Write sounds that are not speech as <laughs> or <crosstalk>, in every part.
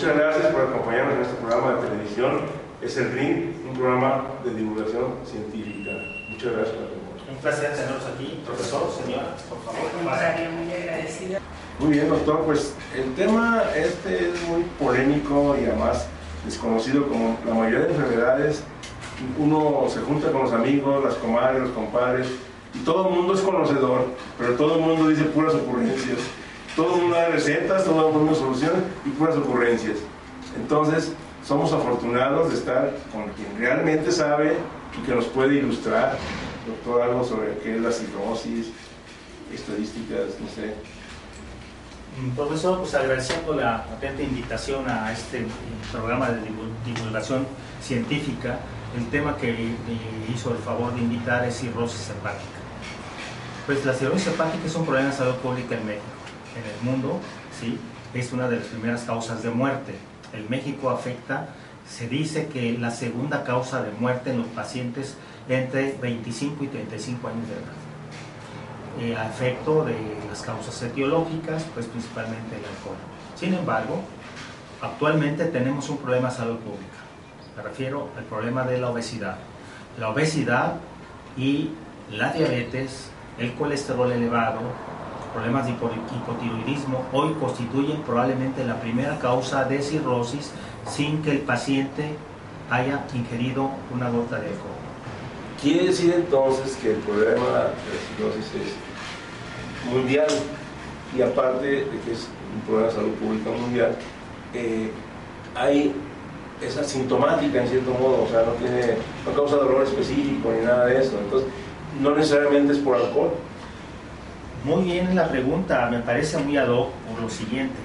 muchas gracias por acompañarnos en este programa de televisión. Es el RIN, un programa de divulgación científica. Muchas gracias por Un placer tenerlos aquí. Profesor, señora, por favor. muy agradecida. Muy bien, doctor. Pues el tema este es muy polémico y además desconocido como la mayoría de enfermedades. Uno se junta con los amigos, las comadres, los compadres, y todo el mundo es conocedor, pero todo el mundo dice puras ocurrencias. Todo el mundo da recetas, todo el mundo soluciones y puras ocurrencias. Entonces, somos afortunados de estar con quien realmente sabe y que nos puede ilustrar, doctor, algo sobre qué es la cirrosis, estadísticas, no sé. Mm, profesor, pues agradeciendo la atenta invitación a este programa de divulgación científica, el tema que hizo el favor de invitar es cirrosis hepática. Pues la cirrosis hepática es un problema de salud pública en México. En el mundo, sí, es una de las primeras causas de muerte. En México afecta, se dice que la segunda causa de muerte en los pacientes entre 25 y 35 años de edad eh, a efecto de las causas etiológicas, pues principalmente el alcohol. Sin embargo, actualmente tenemos un problema de salud pública. Me refiero al problema de la obesidad. La obesidad y la diabetes, el colesterol elevado, problemas de hipotiroidismo, hoy constituyen probablemente la primera causa de cirrosis sin que el paciente haya ingerido una gota de alcohol. Quiere decir entonces que el problema de cirrosis es mundial y aparte de que es un problema de salud pública mundial, eh, hay esa sintomática en cierto modo, o sea, no, tiene, no causa dolor específico ni nada de eso, entonces no necesariamente es por alcohol. Muy bien la pregunta, me parece muy ad hoc por lo siguiente.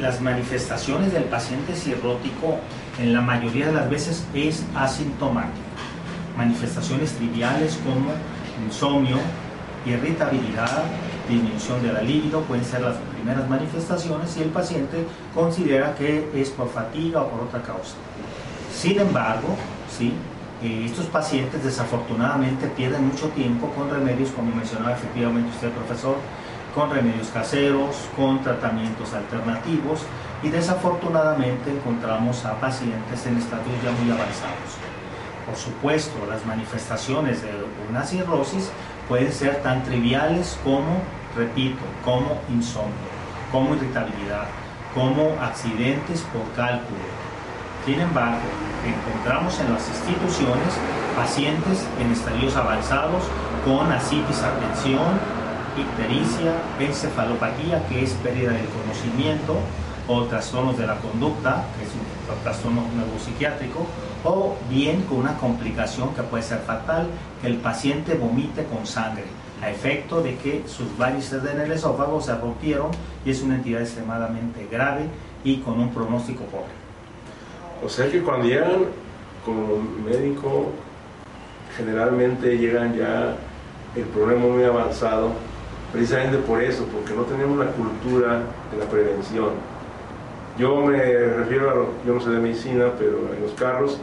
Las manifestaciones del paciente cirrótico en la mayoría de las veces es asintomático manifestaciones triviales como insomnio, irritabilidad, disminución de la libido, pueden ser las primeras manifestaciones y el paciente considera que es por fatiga o por otra causa. Sin embargo, ¿sí? Eh, estos pacientes desafortunadamente pierden mucho tiempo con remedios, como mencionaba efectivamente usted, profesor, con remedios caseros, con tratamientos alternativos y desafortunadamente encontramos a pacientes en estadios ya muy avanzados. Por supuesto, las manifestaciones de una cirrosis pueden ser tan triviales como, repito, como insomnio, como irritabilidad, como accidentes por cálculo. Sin embargo, encontramos en las instituciones pacientes en estadios avanzados con asitis, atención, ictericia, encefalopatía, que es pérdida del conocimiento, o trastornos de la conducta, que es un trastorno neuropsiquiátrico, o bien con una complicación que puede ser fatal, que el paciente vomite con sangre, a efecto de que sus varices en el esófago se rompieron y es una entidad extremadamente grave y con un pronóstico pobre. O sea que cuando llegan como médico, generalmente llegan ya el problema muy avanzado, precisamente por eso, porque no tenemos la cultura de la prevención. Yo me refiero a, lo, yo no sé de medicina, pero en los carros,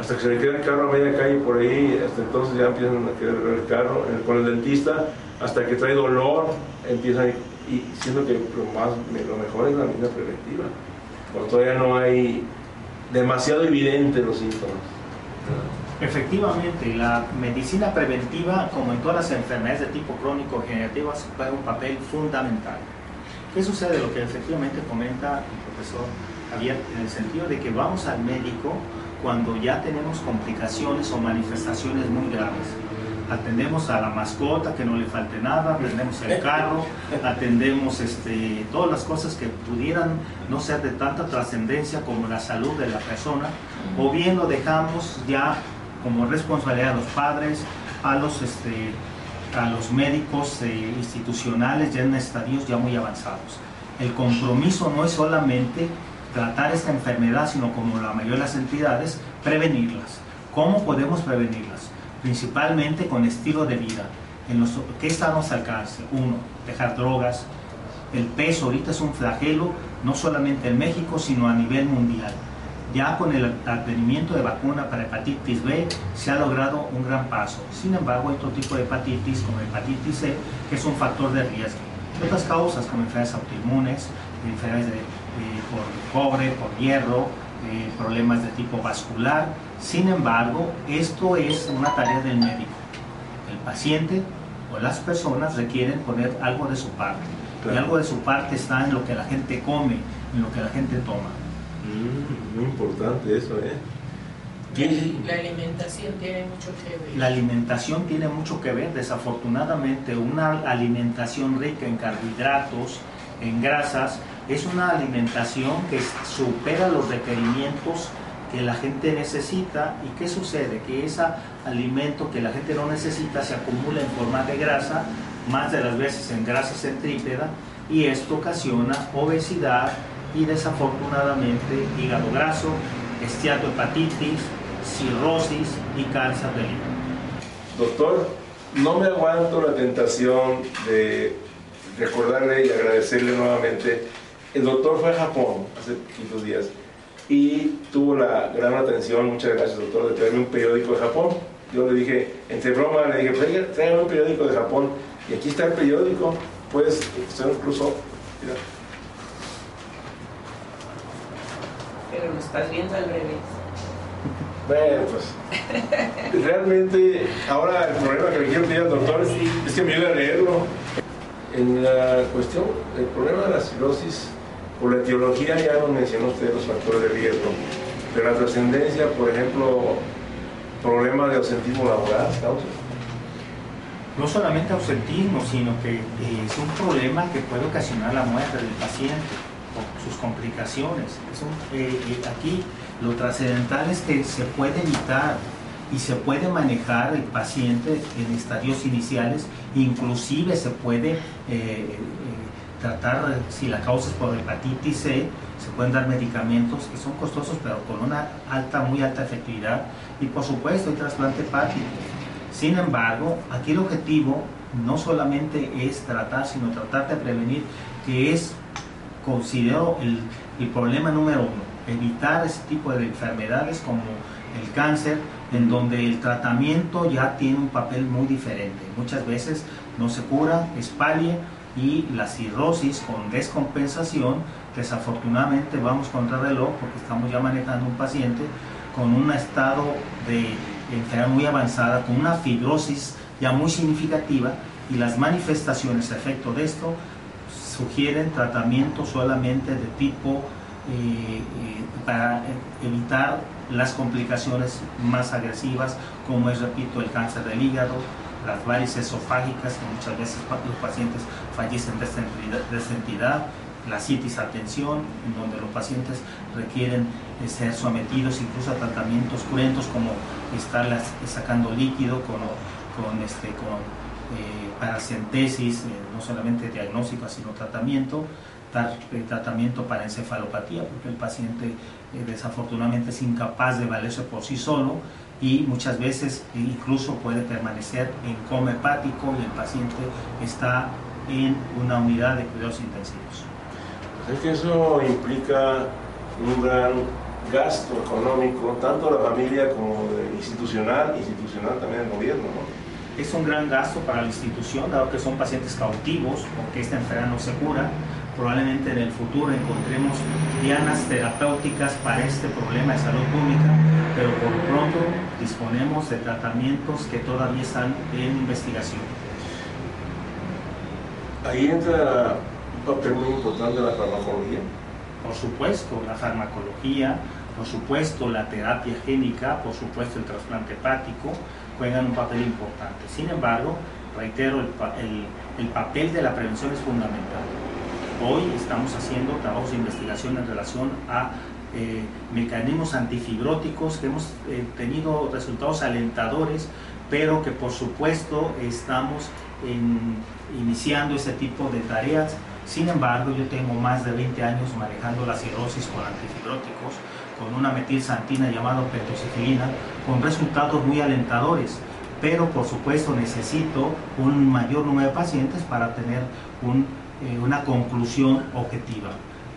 hasta que se le queda el carro a media calle por ahí, hasta entonces ya empiezan a quedar el carro, con el dentista, hasta que trae dolor, empiezan, y siendo que lo, más, lo mejor es la medicina preventiva, cuando todavía no hay demasiado evidente los síntomas. Efectivamente, la medicina preventiva, como en todas las enfermedades de tipo crónico generativas, juega un papel fundamental. ¿Qué sucede? Lo que efectivamente comenta el profesor Javier, en el sentido de que vamos al médico cuando ya tenemos complicaciones o manifestaciones muy graves. Atendemos a la mascota, que no le falte nada, atendemos el carro, atendemos este, todas las cosas que pudieran no ser de tanta trascendencia como la salud de la persona, o bien lo dejamos ya como responsabilidad a los padres, a los este, a los médicos eh, institucionales ya en estadios ya muy avanzados. El compromiso no es solamente tratar esta enfermedad, sino como la mayoría de las entidades, prevenirlas. ¿Cómo podemos prevenirlas? Principalmente con estilo de vida. En los, ¿Qué está a nuestro alcance? Uno, dejar drogas. El peso ahorita es un flagelo, no solamente en México, sino a nivel mundial. Ya con el advenimiento de vacuna para hepatitis B se ha logrado un gran paso. Sin embargo, hay otro tipo de hepatitis, como hepatitis C, que es un factor de riesgo. Otras causas, como enfermedades autoinmunes, enfermedades por cobre, por hierro, eh, problemas de tipo vascular. Sin embargo, esto es una tarea del médico. El paciente o las personas requieren poner algo de su parte. Y algo de su parte está en lo que la gente come, en lo que la gente toma. Mm, muy importante eso, ¿eh? La alimentación tiene mucho que ver. La alimentación tiene mucho que ver. Desafortunadamente, una alimentación rica en carbohidratos, en grasas, es una alimentación que supera los requerimientos que la gente necesita y qué sucede que ese alimento que la gente no necesita se acumula en forma de grasa más de las veces en grasa centrípeta y esto ocasiona obesidad y desafortunadamente hígado graso, esteatohepatitis, cirrosis y cáncer de hígado. Doctor, no me aguanto la tentación de recordarle y agradecerle nuevamente el doctor fue a Japón hace poquitos días y tuvo la gran atención, muchas gracias doctor, de traerme un periódico de Japón. Yo le dije, entre broma, le dije, pues, tráigame un periódico de Japón. Y aquí está el periódico, puedes, usted incluso, mira. Pero lo estás viendo al revés. Bueno, pues realmente ahora el problema que le quiero pedir al doctor es que me ayude a leerlo. En la cuestión, el problema de la cirrosis por la etiología ya nos mencionó usted los factores de riesgo, pero la trascendencia, por ejemplo, problemas de ausentismo laboral, causa. No solamente ausentismo, sino que eh, es un problema que puede ocasionar la muerte del paciente o sus complicaciones. Eh, eh, aquí lo trascendental es que se puede evitar y se puede manejar el paciente en estadios iniciales, inclusive se puede tratar si la causa es por hepatitis C, se pueden dar medicamentos que son costosos pero con una alta, muy alta efectividad y por supuesto el trasplante hepático. Sin embargo, aquí el objetivo no solamente es tratar, sino tratar de prevenir, que es, considero, el, el problema número uno, evitar ese tipo de enfermedades como el cáncer, en donde el tratamiento ya tiene un papel muy diferente. Muchas veces no se cura, es y la cirrosis con descompensación, desafortunadamente vamos contra reloj porque estamos ya manejando un paciente con un estado de enfermedad muy avanzada, con una fibrosis ya muy significativa y las manifestaciones a efecto de esto sugieren tratamiento solamente de tipo eh, eh, para evitar las complicaciones más agresivas como es, repito, el cáncer del hígado, las varices esofágicas, que muchas veces los pacientes fallecen de esta entidad, la citis atención, en donde los pacientes requieren ser sometidos incluso a tratamientos cruentos como estar sacando líquido con, con, este, con eh, paracentesis, eh, no solamente diagnóstico, sino tratamiento, dar eh, tratamiento para encefalopatía, porque el paciente eh, desafortunadamente es incapaz de valerse por sí solo y muchas veces incluso puede permanecer en coma hepático y el paciente está en una unidad de cuidados intensivos. Es que eso implica un gran gasto económico, tanto la familia como institucional, institucional también el gobierno. Es un gran gasto para la institución, dado que son pacientes cautivos, porque esta enfermedad no se cura. Probablemente en el futuro encontremos dianas terapéuticas para este problema de salud pública, pero por lo pronto disponemos de tratamientos que todavía están en investigación. Ahí entra un papel muy importante la farmacología. Por supuesto, la farmacología, por supuesto, la terapia génica, por supuesto, el trasplante hepático, juegan un papel importante. Sin embargo, reitero, el, el papel de la prevención es fundamental. Hoy estamos haciendo trabajos de investigación en relación a eh, mecanismos antifibróticos que hemos eh, tenido resultados alentadores, pero que por supuesto estamos iniciando ese tipo de tareas. Sin embargo, yo tengo más de 20 años manejando la cirrosis con antifibróticos, con una metilsantina llamada pentosifilina, con resultados muy alentadores. Pero por supuesto necesito un mayor número de pacientes para tener un eh, una conclusión objetiva.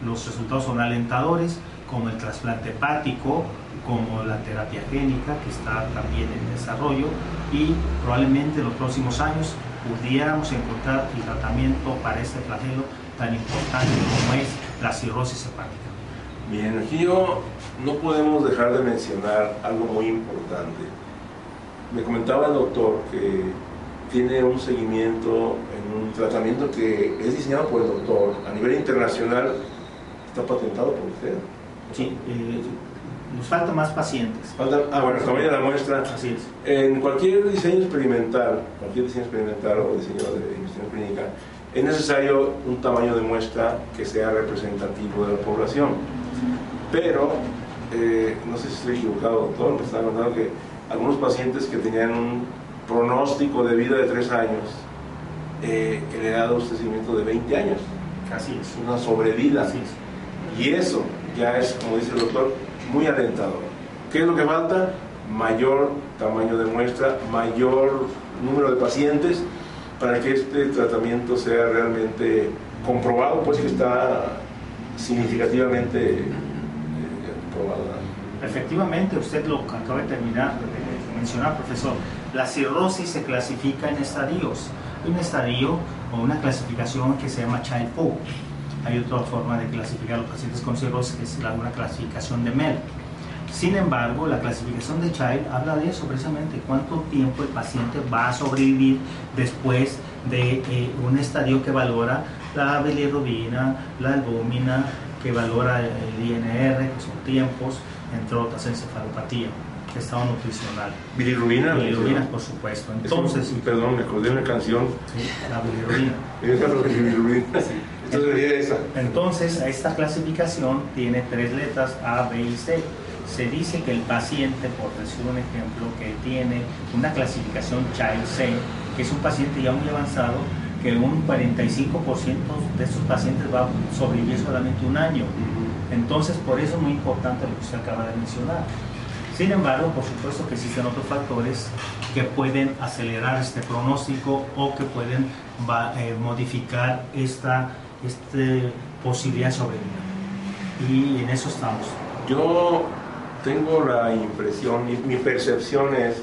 Los resultados son alentadores, como el trasplante hepático, como la terapia génica, que está también en desarrollo, y probablemente en los próximos años pudiéramos encontrar el tratamiento para este flagelo tan importante como es la cirrosis hepática. Bien, yo no podemos dejar de mencionar algo muy importante. Me comentaba el doctor que tiene un seguimiento en un tratamiento que es diseñado por el doctor a nivel internacional, está patentado por usted. Sí, eh, nos faltan más pacientes. Falta, ah, bueno, tamaño de la muestra. Así es. En cualquier diseño experimental, cualquier diseño experimental o diseño de investigación clínica, es necesario un tamaño de muestra que sea representativo de la población. Pero, eh, no sé si estoy equivocado, doctor, me estaba contando que algunos pacientes que tenían un pronóstico de vida de 3 años, eh, que le ha dado un seguimiento de 20 años. Así es. Una sobrevida. Así es. Y eso ya es, como dice el doctor, muy alentador. ¿Qué es lo que falta? Mayor tamaño de muestra, mayor número de pacientes para que este tratamiento sea realmente comprobado, pues que está significativamente eh, probado. Efectivamente, usted lo acaba de terminar de mencionar, profesor. La cirrosis se clasifica en estadios. Un estadio o una clasificación que se llama Child Pope. Hay otra forma de clasificar a los pacientes con cirrosis que es la, una clasificación de Mel. Sin embargo, la clasificación de Child habla de eso precisamente, cuánto tiempo el paciente va a sobrevivir después de eh, un estadio que valora la bilirrubina, la albúmina, que valora el INR, que son tiempos, entre otras encefalopatía, estado nutricional. Bilirrubina. Bilirrubina, por supuesto. Entonces, Es un- perdón, me acordé de una canción. sí, la bilirrubina. Esa <laughs> es la bilirrubina. Entonces sería esa. Entonces, esta clasificación tiene tres letras A, B y C. Se dice que el paciente, por decir un ejemplo, que tiene una clasificación Child C, que es un paciente ya muy avanzado, que un 45% de estos pacientes va a sobrevivir solamente un año. Entonces, por eso es muy importante lo que usted acaba de mencionar. Sin embargo, por supuesto que existen otros factores que pueden acelerar este pronóstico o que pueden eh, modificar esta este, posibilidad de sobrevida. Y en eso estamos. Yo tengo la impresión, mi, mi percepción es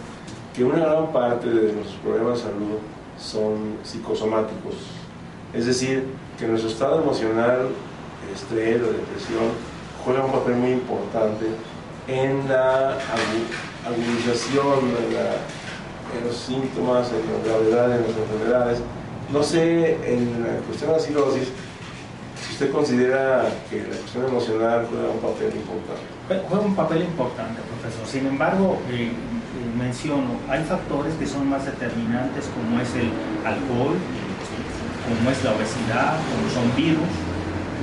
que una gran parte de nuestros problemas de salud son psicosomáticos. Es decir, que nuestro estado emocional, estrés o depresión, juega un papel muy importante en la agu- agudización, en, la- en los síntomas, en la gravedad de las enfermedades. No sé, en la cuestión de la cirrosis, si usted considera que la cuestión emocional juega un papel importante. Juega un papel importante, profesor. Sin embargo, eh, eh, menciono, hay factores que son más determinantes como es el alcohol, como es la obesidad, como son virus,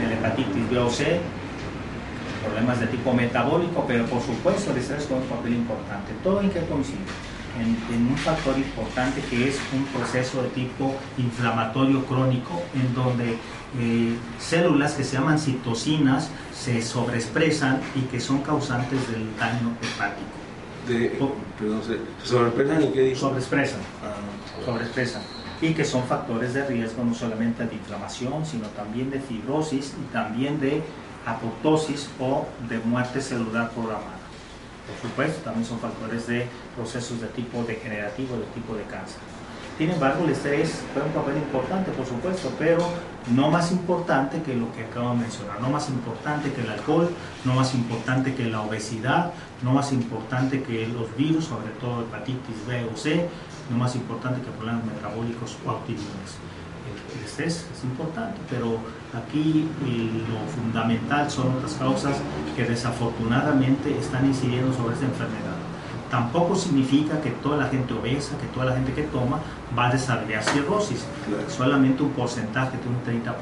la hepatitis B o C, problemas de tipo metabólico, pero por supuesto el estrés juega un papel importante. ¿Todo en qué coincide? En, en un factor importante que es un proceso de tipo inflamatorio crónico, en donde eh, células que se llaman citocinas se sobreexpresan y que son causantes del daño hepático. De, perdón, se, sobrepesan y qué dijo? Sobreexpresan, Ah, sobreexpresan. Y que son factores de riesgo no solamente de inflamación, sino también de fibrosis y también de apoptosis o de muerte celular programada. Por supuesto, también son factores de procesos de tipo degenerativo, de tipo de cáncer. Sin embargo, el estrés juega un papel importante, por supuesto, pero no más importante que lo que acabo de mencionar, no más importante que el alcohol, no más importante que la obesidad, no más importante que los virus, sobre todo hepatitis B o C, no más importante que problemas metabólicos o autoinmunes. El, el estrés es importante, pero aquí lo fundamental son otras causas que desafortunadamente están incidiendo sobre esta enfermedad. Tampoco significa que toda la gente obesa, que toda la gente que toma va a desarrollar cirrosis. Claro. Solamente un porcentaje de un 30%, 40%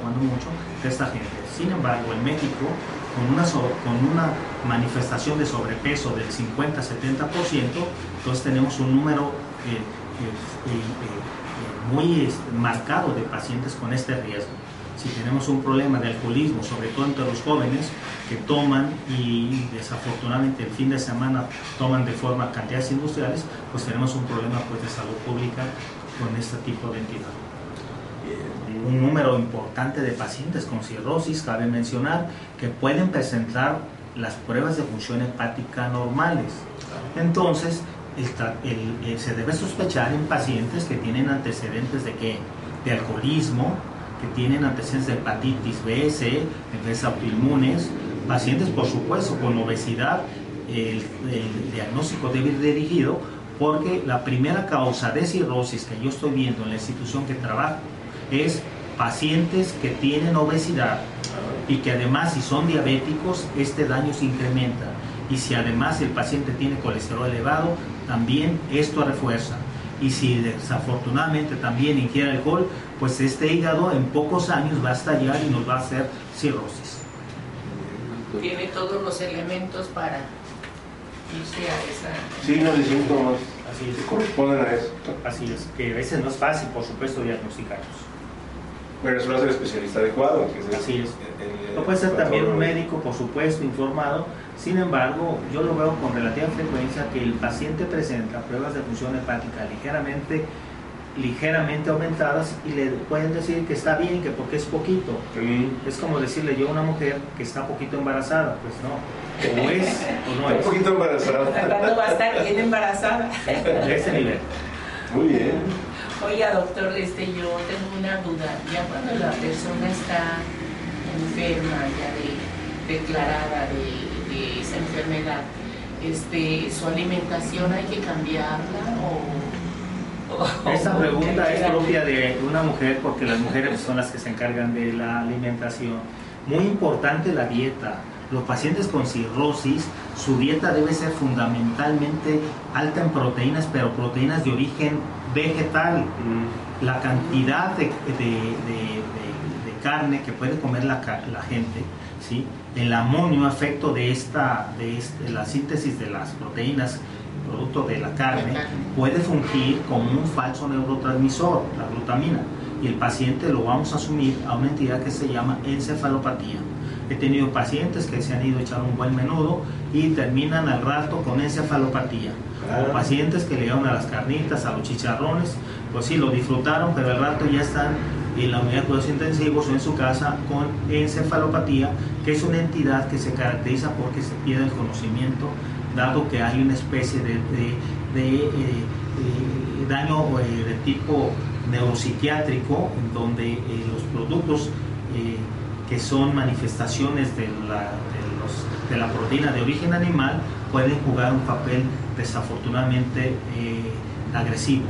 cuando mucho, de esta gente. Sin embargo, en México, con una, con una manifestación de sobrepeso del 50-70%, entonces tenemos un número eh, eh, eh, muy este, marcado de pacientes con este riesgo. Si tenemos un problema de alcoholismo, sobre todo entre los jóvenes que toman y desafortunadamente el fin de semana toman de forma cantidades industriales, pues tenemos un problema pues, de salud pública con este tipo de entidad. un número importante de pacientes con cirrosis, cabe mencionar, que pueden presentar las pruebas de función hepática normales. Entonces, eh, se debe sospechar en pacientes que tienen antecedentes de qué? De alcoholismo, que tienen antecedentes de hepatitis B, C, enfermedades autoinmunes, pacientes por supuesto con obesidad, el, el diagnóstico debe ir dirigido porque la primera causa de cirrosis que yo estoy viendo en la institución que trabajo es pacientes que tienen obesidad y que además si son diabéticos este daño se incrementa y si además el paciente tiene colesterol elevado también esto refuerza. Y si desafortunadamente también ingiere alcohol pues este hígado en pocos años va a estallar y nos va a hacer cirrosis. Tiene todos los elementos para irse a esa signos y síntomas Así es. corresponden a eso. Así es que a veces no es fácil por supuesto diagnosticarlos pero eso lo hace el especialista adecuado. Que Así es. no puede ser también un médico, por supuesto, informado. Sin embargo, yo lo veo con relativa frecuencia que el paciente presenta pruebas de función hepática ligeramente ligeramente aumentadas y le pueden decir que está bien, que porque es poquito. Es como decirle yo a una mujer que está poquito embarazada, pues no. O es o no es. Un poquito embarazada. ¿Cuándo va a estar bien embarazada? <laughs> De ese nivel. Muy bien. Oiga, doctor, este, yo tengo una duda. Ya cuando la persona está enferma, ya de, declarada de, esa enfermedad, este, ¿su alimentación hay que cambiarla o...? <laughs> Esta pregunta es propia de una mujer porque las mujeres son las que se encargan de la alimentación. Muy importante la dieta. Los pacientes con cirrosis, su dieta debe ser fundamentalmente alta en proteínas, pero proteínas de origen vegetal. Mm. La cantidad de, carne que puede comer la, gente, ¿sí? el amonio, efecto de, esta, de, de la síntesis de las proteínas producto de la carne, puede fungir como un falso neurotransmisor, la glutamina, y el paciente lo vamos a asumir a una entidad que se llama encefalopatía. He tenido pacientes que se han ido a echar un buen menudo y terminan al rato con encefalopatía. Pacientes que le llevan a las carnitas, a los chicharrones, pues sí, lo disfrutaron, pero al rato ya están en la unidad de cuidados intensivos o en su casa con encefalopatía, que es una entidad que se caracteriza porque se pierde el conocimiento, dado que hay una especie de, de, eh, daño eh, de tipo neuropsiquiátrico, en donde eh, los productos que son manifestaciones de la, de, la proteína de origen animal pueden jugar un papel desafortunadamente eh, agresivo.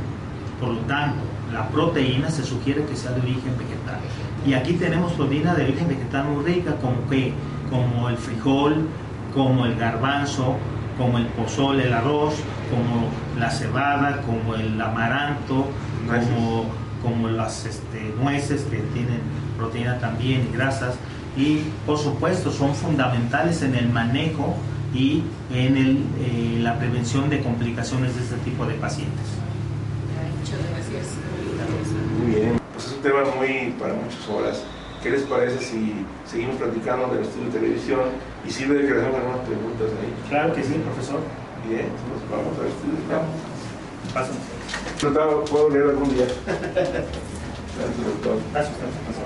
Por lo tanto, la proteína se sugiere que sea de origen vegetal. Y aquí tenemos proteína de origen vegetal muy rica, como, que, como el frijol, como el garbanzo, como el pozole, el arroz, como la cebada, como el amaranto, como, como las este, nueces que tienen proteína también y grasas y por supuesto son fundamentales en el manejo y en el, eh, la prevención de complicaciones de este tipo de pacientes. Muchas gracias. Muy bien, pues es un tema muy para muchas horas. ¿Qué les parece si seguimos platicando del estudio de televisión y sirve de que les hagan unas preguntas ahí? Claro que sí, profesor. Bien, entonces vamos al estudio. Vamos. ¿Puedo leer algún día? <laughs> Gracias, doctor. Gracias, profesor.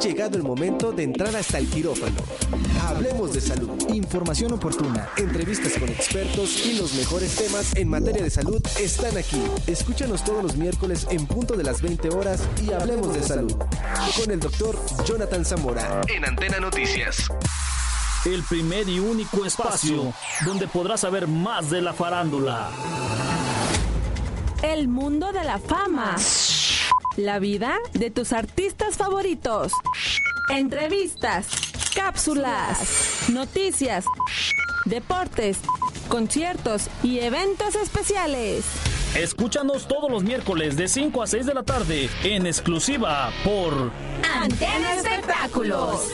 Llegado el momento de entrar hasta el quirófano. Hablemos de salud. Información oportuna, entrevistas con expertos y los mejores temas en materia de salud están aquí. Escúchanos todos los miércoles en punto de las 20 horas y hablemos de salud. Con el doctor Jonathan Zamora. En Antena Noticias. El primer y único espacio donde podrás saber más de la farándula. El mundo de la fama la vida de tus artistas favoritos. Entrevistas, cápsulas, noticias, deportes, conciertos y eventos especiales. Escúchanos todos los miércoles de 5 a 6 de la tarde en exclusiva por Antena Espectáculos.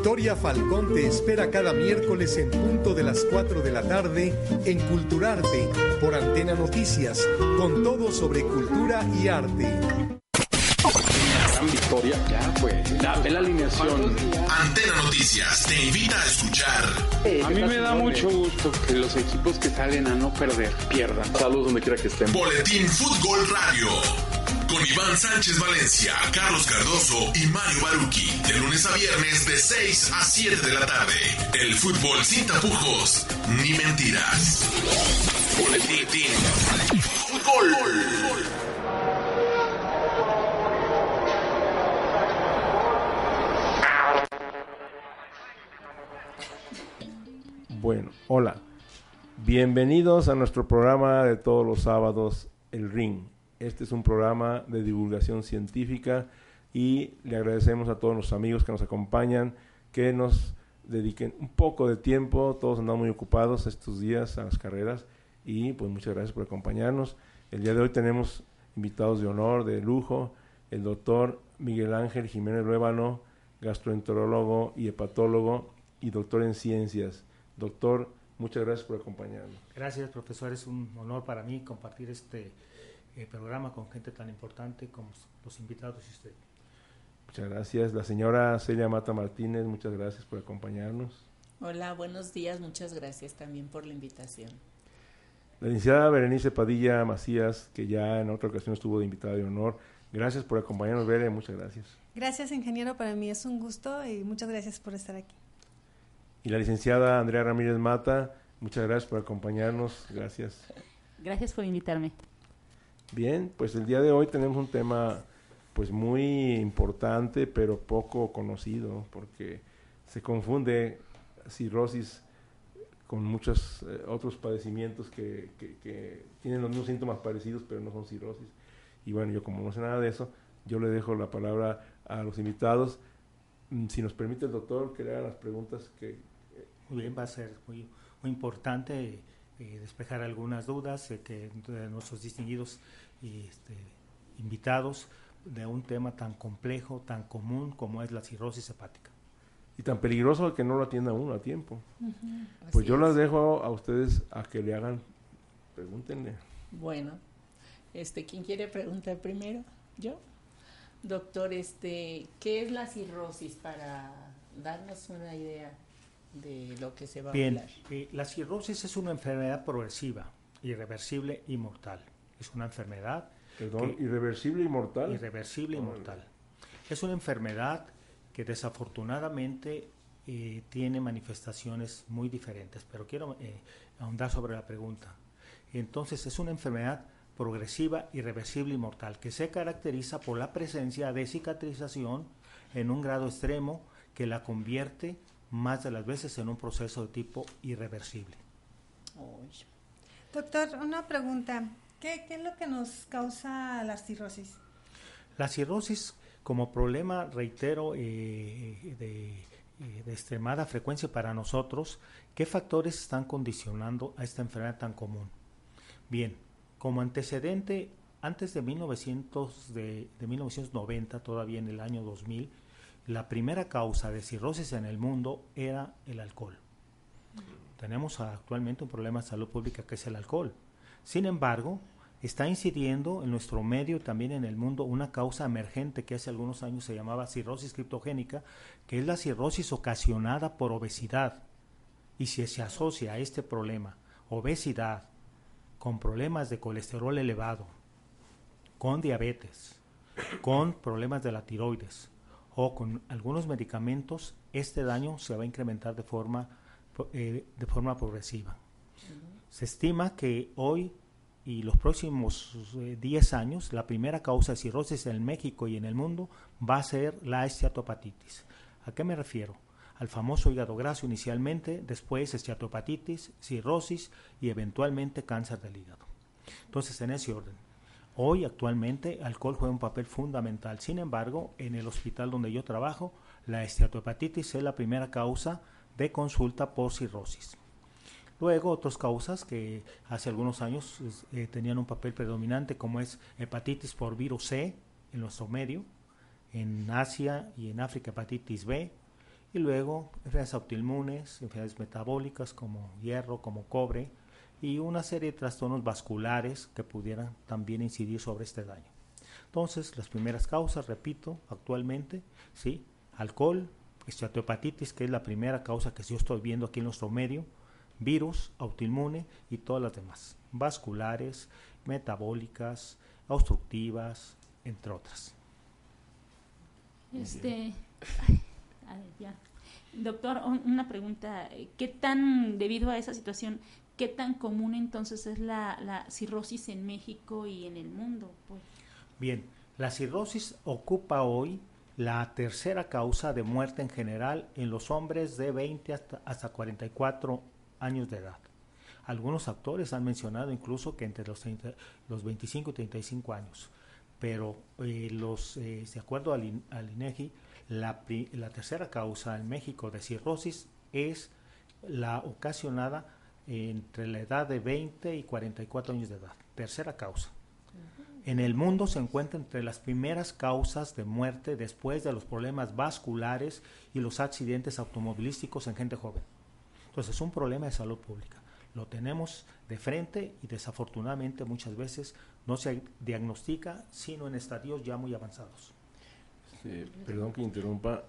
Victoria Falcón te espera cada miércoles en punto de las 4 de la tarde en Culturarte por Antena Noticias, con todo sobre cultura y arte. gran victoria. Ya, pues. La, ve la alineación. Antena Noticias te invita a escuchar. A mí me da mucho gusto que los equipos que salen a no perder pierdan. Saludos donde quiera que estén. Boletín Fútbol Radio. Con Iván Sánchez Valencia, Carlos Cardoso y Mario Baruki. De lunes a viernes de 6 a 7 de la tarde. El fútbol sin tapujos ni mentiras. Fútbol. Bueno, hola. Bienvenidos a nuestro programa de todos los sábados, El Ring. Este es un programa de divulgación científica y le agradecemos a todos los amigos que nos acompañan, que nos dediquen un poco de tiempo. Todos andamos muy ocupados estos días a las carreras y pues muchas gracias por acompañarnos. El día de hoy tenemos invitados de honor, de lujo, el doctor Miguel Ángel Jiménez Ruébano, gastroenterólogo y hepatólogo y doctor en ciencias. Doctor, muchas gracias por acompañarnos. Gracias, profesor. Es un honor para mí compartir este eh, programa con gente tan importante como los invitados y usted. Muchas gracias. La señora Celia Mata Martínez, muchas gracias por acompañarnos. Hola, buenos días, muchas gracias también por la invitación. La licenciada Berenice Padilla Macías, que ya en otra ocasión estuvo de invitada de honor. Gracias por acompañarnos, Bere, muchas gracias. Gracias, ingeniero, para mí es un gusto y muchas gracias por estar aquí. Y la licenciada Andrea Ramírez Mata, muchas gracias por acompañarnos, gracias. Gracias por invitarme. Bien, pues el día de hoy tenemos un tema pues muy importante, pero poco conocido, porque se confunde cirrosis con muchos eh, otros padecimientos que, tienen los mismos síntomas parecidos, pero no son cirrosis. Y bueno, yo como no sé nada de eso, yo le dejo la palabra a los invitados. Mm, Si nos permite el doctor que le haga las preguntas que... Muy bien, va a ser muy, muy importante eh, despejar algunas dudas eh, que de nuestros distinguidos y, este, invitados de un tema tan complejo, tan común como es la cirrosis hepática. Y tan peligroso que no lo atienda uno a tiempo. Uh -huh. Pues yo las dejo a ustedes a que le hagan, pregúntenle. Bueno, este, ¿quién quiere preguntar primero? ¿Yo? Doctor, este, ¿qué es la cirrosis para darnos una idea de lo que se va Bien, a hablar? eh, la cirrosis es una enfermedad progresiva, irreversible y mortal. Es una enfermedad Perdón, que, irreversible y mortal. Irreversible y mortal. Es una enfermedad que desafortunadamente eh, tiene manifestaciones muy diferentes, pero quiero eh, ahondar sobre la pregunta. Entonces, es una enfermedad progresiva, irreversible y mortal, que se caracteriza por la presencia de cicatrización en un grado extremo que la convierte más de las veces en un proceso de tipo irreversible. Doctor, una pregunta. ¿Qué, ¿Qué, es lo que nos causa la cirrosis? La cirrosis, como problema, reitero, eh, de, eh, de, extremada frecuencia para nosotros, ¿qué factores están condicionando a esta enfermedad tan común? Bien, como antecedente, antes de, 1900, de, de 1990, todavía en el año 2000, la primera causa de cirrosis en el mundo era el alcohol. Tenemos actualmente un problema de salud pública que es el alcohol. Sin embargo, está incidiendo en nuestro medio también en el mundo una causa emergente que hace algunos años se llamaba cirrosis criptogénica, que es la cirrosis ocasionada por obesidad. Y si se asocia a este problema, obesidad, con problemas de colesterol elevado, con diabetes, con problemas de la tiroides o con algunos medicamentos, este daño se va a incrementar de forma, eh, de forma progresiva. Se estima que hoy y los próximos 10 eh, años, la primera causa de cirrosis en México y en el mundo va a ser la esteatopatitis. ¿A qué me refiero? Al famoso hígado graso inicialmente, después esteatopatitis, cirrosis y eventualmente cáncer del hígado. Entonces, en ese orden. Hoy, actualmente, alcohol juega un papel fundamental. Sin embargo, en el hospital donde yo trabajo, la esteatohepatitis es la primera causa de consulta por cirrosis. Luego, otras causas que hace algunos años eh, tenían un papel predominante, como es hepatitis por virus C en nuestro medio, en Asia y en África hepatitis B, y luego enfermedades autoinmunes, enfermedades metabólicas como hierro, como cobre, y una serie de trastornos vasculares que pudieran también incidir sobre este daño. Entonces, las primeras causas, repito, actualmente, sí, alcohol, esteatohepatitis, que es la primera causa que yo estoy viendo aquí en nuestro medio, virus, autoinmune y todas las demás, vasculares, metabólicas, obstructivas, entre otras. Este, Doctor, una pregunta, ¿qué tan, debido a esa situación, qué tan común entonces es la, cirrosis en México y en el mundo? Pues? Bien, la cirrosis ocupa hoy la tercera causa de muerte en general en los hombres de 20 hasta, hasta 44 años de edad. Algunos actores han mencionado incluso que entre los, los 25 y 35 años, pero eh, los, eh, de acuerdo al, al INEGI, la, la, tercera causa en México de cirrosis es la ocasionada entre la edad de 20 y 44 años de edad. Tercera causa. En el mundo se encuentra entre las primeras causas de muerte después de los problemas vasculares y los accidentes automovilísticos en gente joven. Entonces es un problema de salud pública. Lo tenemos de frente y desafortunadamente muchas veces no se diagnostica sino en estadios ya muy avanzados. perdón que interrumpa.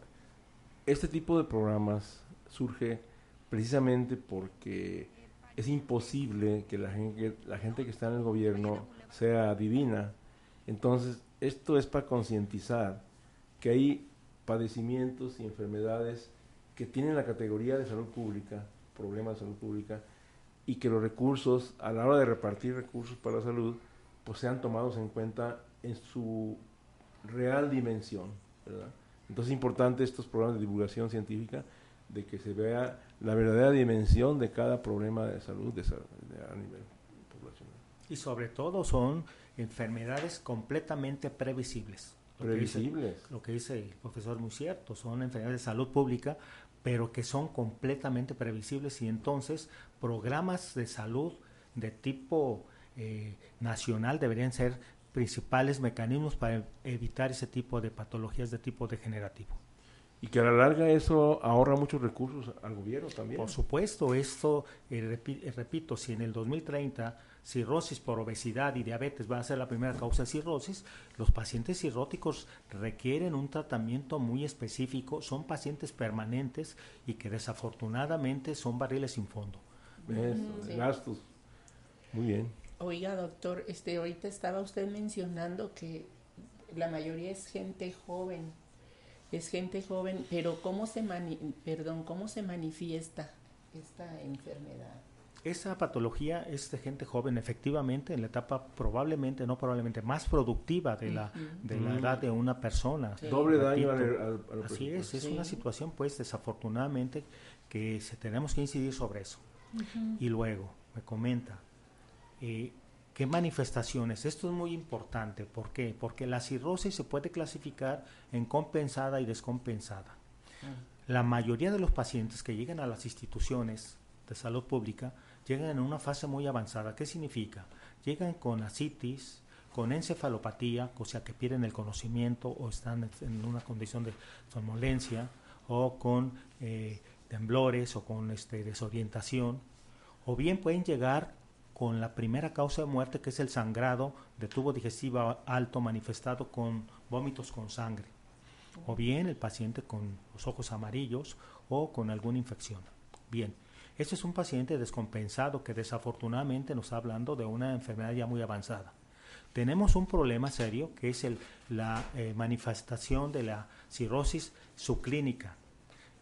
Este tipo de programas surge precisamente porque es imposible que la gente, la gente que está en el gobierno sea divina. Entonces, esto es para concientizar que hay padecimientos y enfermedades que tienen la categoría de salud pública, problemas de salud pública, y que los recursos, a la hora de repartir recursos para la salud, pues sean tomados en cuenta en su real dimensión. Entonces es importante estos programas de divulgación científica, de que se vea la verdadera dimensión de cada problema de salud de, a nivel poblacional. Y sobre todo son enfermedades completamente previsibles. previsibles. lo que dice el profesor muy cierto, son enfermedades de salud pública, pero que son completamente previsibles y entonces programas de salud de tipo eh, nacional deberían ser principales mecanismos para evitar ese tipo de patologías de tipo degenerativo. Y que a la larga eso ahorra muchos recursos al gobierno también. Por supuesto, esto, eh, eh, repito, si en el 2030 cirrosis por obesidad y diabetes va a ser la primera causa de cirrosis, los pacientes cirróticos requieren un tratamiento muy específico, son pacientes permanentes y que desafortunadamente son barriles sin fondo. gastos. Muy bien. Oiga, doctor, este ahorita estaba usted mencionando que la mayoría es gente joven. Es gente joven, pero ¿cómo se perdón, cómo se manifiesta esta enfermedad? Esa patología es de gente joven, efectivamente, en la etapa probablemente, no probablemente, más productiva de la, de la edad de una persona. Doble daño al, Así es, es una situación, pues, desafortunadamente, que se, tenemos que incidir sobre eso. Y luego, me comenta, eh, ¿qué manifestaciones? Esto es muy importante, ¿por qué? Porque la cirrosis se puede clasificar en compensada y descompensada. La mayoría de los pacientes que llegan a las instituciones de salud pública llegan en una fase muy avanzada. ¿Qué significa? Llegan con asitis, con encefalopatía, o sea que pierden el conocimiento o están en una condición de somnolencia, o con eh, temblores o con este, desorientación, o bien pueden llegar con la primera causa de muerte que es el sangrado de tubo digestivo alto manifestado con vómitos con sangre, o bien el paciente con los ojos amarillos o con alguna infección. Bien, este es un paciente descompensado que desafortunadamente nos está hablando de una enfermedad ya muy avanzada. Tenemos un problema serio que es el, la eh, manifestación de la cirrosis subclínica.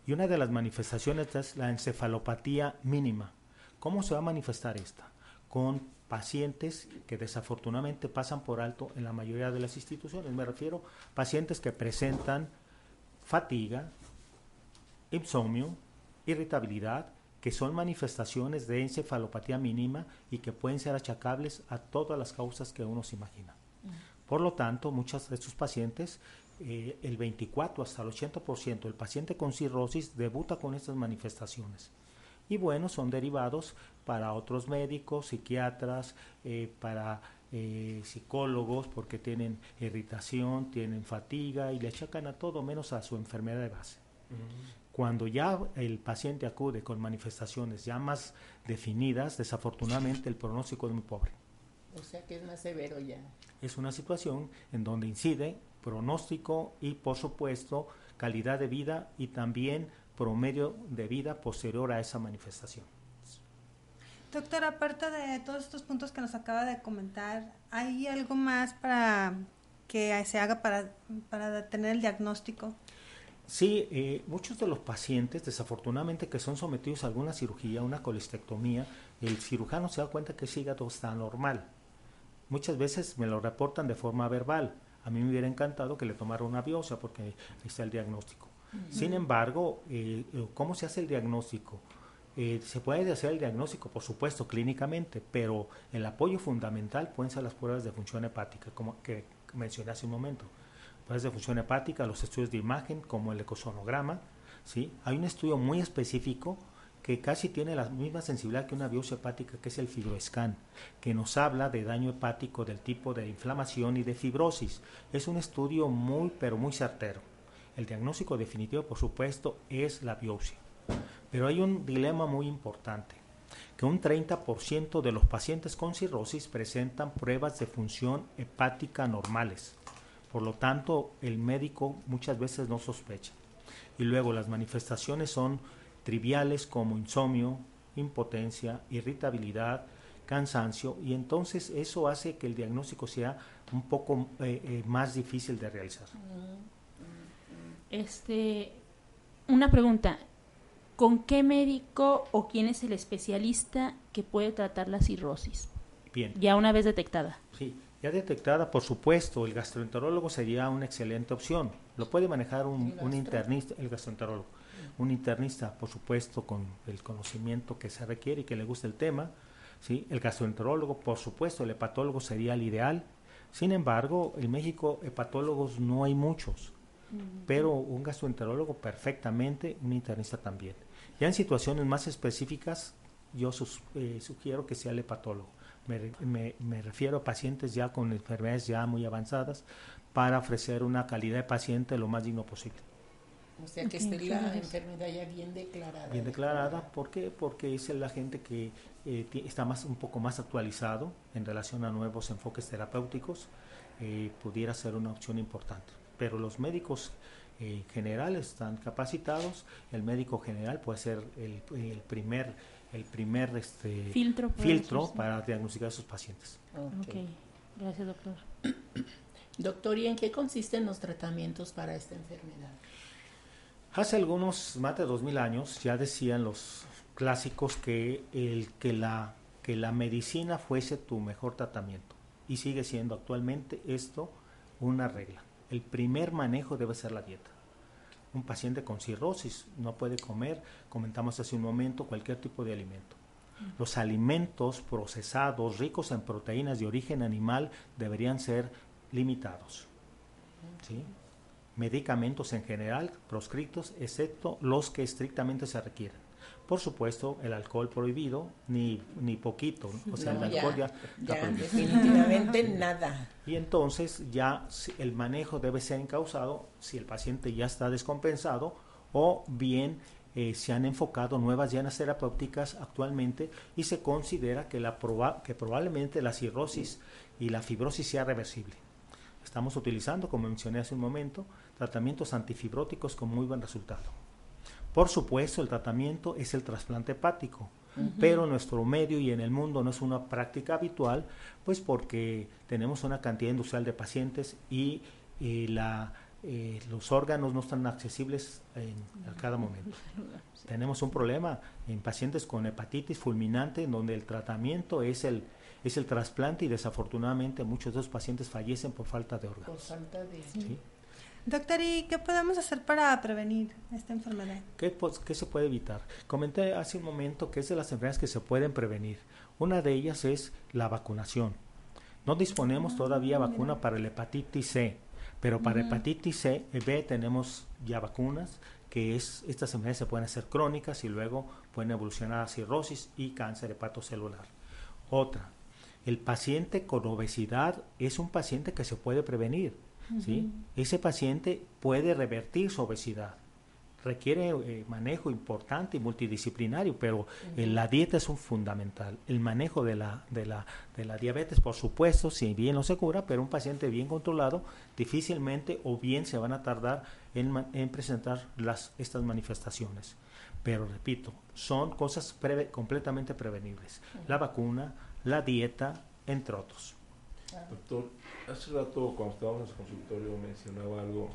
Y una de las manifestaciones es la encefalopatía mínima. ¿Cómo se va a manifestar esta? Con pacientes que desafortunadamente pasan por alto en la mayoría de las instituciones. Me refiero a pacientes que presentan fatiga, insomnio, irritabilidad, que son manifestaciones de encefalopatía mínima y que pueden ser achacables a todas las causas que uno se imagina. Por lo tanto, muchos de estos pacientes, eh, el 24 hasta el 80% del paciente con cirrosis debuta con estas manifestaciones. Y bueno, son derivados para otros médicos, psiquiatras, eh, para eh, psicólogos, porque tienen irritación, tienen fatiga y le achacan a todo menos a su enfermedad de base. Cuando ya el paciente acude con manifestaciones ya más definidas, desafortunadamente el pronóstico es muy pobre. O sea que es más severo ya. Es una situación en donde incide pronóstico y, por supuesto, calidad de vida y también promedio de vida posterior a esa manifestación. Doctor, aparte de todos estos puntos que nos acaba de comentar, ¿hay algo más para que se haga para, para tener el diagnóstico? Sí, eh, muchos de los pacientes, desafortunadamente, que son sometidos a alguna cirugía, una colestectomía, el cirujano se da cuenta que el hígado está normal. Muchas veces me lo reportan de forma verbal. A mí me hubiera encantado que le tomara una biopsia porque ahí está el diagnóstico. Sin embargo, eh, ¿cómo se hace el diagnóstico? Eh, se puede hacer el diagnóstico, por supuesto, clínicamente, pero el apoyo fundamental pueden ser las pruebas de función hepática, como que mencioné hace un momento. Pruebas de función hepática, los estudios de imagen, como el ecosonograma. ¿sí? Hay un estudio muy específico que casi tiene la misma sensibilidad que una biopsia hepática, que es el fibroscan, que nos habla de daño hepático del tipo de inflamación y de fibrosis. Es un estudio muy, pero muy certero. El diagnóstico definitivo, por supuesto, es la biopsia. Pero hay un dilema muy importante, que un 30% de los pacientes con cirrosis presentan pruebas de función hepática normales. Por lo tanto, el médico muchas veces no sospecha. Y luego las manifestaciones son triviales como insomnio, impotencia, irritabilidad, cansancio, y entonces eso hace que el diagnóstico sea un poco eh, eh, más difícil de realizar. Este, una pregunta, ¿con qué médico o quién es el especialista que puede tratar la cirrosis? Bien. Ya una vez detectada. Sí, ya detectada, por supuesto, el gastroenterólogo sería una excelente opción. Lo puede manejar un, un internista, el gastroenterólogo. Un internista, por supuesto, con el conocimiento que se requiere y que le guste el tema. ¿sí? El gastroenterólogo, por supuesto, el hepatólogo sería el ideal. Sin embargo, en México hepatólogos no hay muchos pero un gastroenterólogo perfectamente, un internista también. Ya en situaciones más específicas, yo eh, sugiero que sea el hepatólogo. Me, me, refiero a pacientes ya con enfermedades ya muy avanzadas para ofrecer una calidad de paciente lo más digno posible. O sea, que esté la enfermedad ya bien declarada. Bien declarada, ¿por qué? Porque es la gente que eh, está más, un poco más actualizado en relación a nuevos enfoques terapéuticos, eh, pudiera ser una opción importante pero los médicos eh, generales están capacitados. El médico general puede ser el, primer el primer este, filtro, filtro para diagnosticar a esos pacientes. Okay. Gracias, doctor. <coughs> Doctor, ¿y en qué consisten los tratamientos para esta enfermedad? Hace algunos, más de dos mil años, ya decían los clásicos que, el, que, la, que la medicina fuese tu mejor tratamiento. Y sigue siendo actualmente esto una regla el primer manejo debe ser la dieta. Un paciente con cirrosis no puede comer, comentamos hace un momento, cualquier tipo de alimento. Los alimentos procesados ricos en proteínas de origen animal deberían ser limitados. Medicamentos en general proscritos, excepto los que estrictamente se requieren. Por supuesto, el alcohol prohibido, ni, ni poquito, o sea, el alcohol ya, definitivamente nada. Y entonces ya el manejo debe ser encausado si el paciente ya está descompensado o bien eh, se han enfocado nuevas llanas terapéuticas actualmente y se considera que, la que probablemente la cirrosis y la fibrosis sea reversible. Estamos utilizando, como mencioné hace un momento, tratamientos antifibróticos con muy buen resultado. Por supuesto, el tratamiento es el trasplante hepático, pero en nuestro medio y en el mundo no es una práctica habitual, pues porque tenemos una cantidad industrial de pacientes y, la, eh, los órganos no están accesibles en, a cada momento. Tenemos un problema en pacientes con hepatitis fulminante, en donde el tratamiento es el, es el trasplante y desafortunadamente muchos de esos pacientes fallecen por falta de órganos. Por falta de... Doctor, ¿y qué podemos hacer para prevenir esta enfermedad? ¿Qué, ¿Qué, se puede evitar? Comenté hace un momento que es de las enfermedades que se pueden prevenir. Una de ellas es la vacunación. No disponemos todavía vacuna para la hepatitis C, pero para hepatitis C, B tenemos ya vacunas que es, estas enfermedades se pueden hacer crónicas y luego pueden evolucionar a cirrosis y cáncer hepatocelular. Otra, el paciente con obesidad es un paciente que se puede prevenir. ¿Sí? Ese paciente puede revertir su obesidad requiere eh, manejo importante y multidisciplinario, pero eh, la dieta es un fundamental. El manejo de la, de, la, de la diabetes, por supuesto, si bien no se cura, pero un paciente bien controlado difícilmente o bien se van a tardar en, en presentar las, estas manifestaciones. Pero repito, son cosas completamente prevenibles. La vacuna, la dieta, entre otros. Doctor, hace rato cuando estábamos en su consultorio mencionaba algo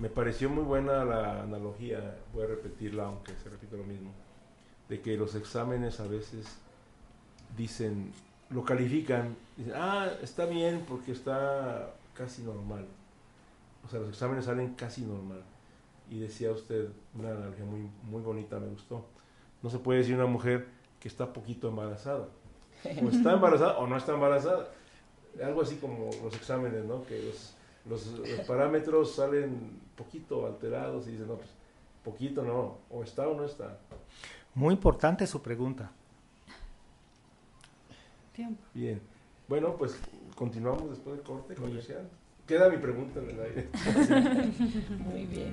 me pareció muy buena la analogía, voy a repetirla aunque se repite lo mismo, de que los exámenes a veces dicen, lo califican, dicen, ah, está bien porque está casi normal. O sea, los exámenes salen casi normal. Y decía usted una analogía muy, muy bonita, me gustó. No se puede decir una mujer que está poquito embarazada. O está <laughs> embarazada o no está embarazada. Algo así como los exámenes, ¿no? Que los los, parámetros salen poquito alterados y dicen, no, pues poquito no, o está o no está. Muy importante su pregunta. Tiempo. Bien. Bueno, pues continuamos después del corte comercial. Queda mi pregunta en el aire. <laughs> Muy bien.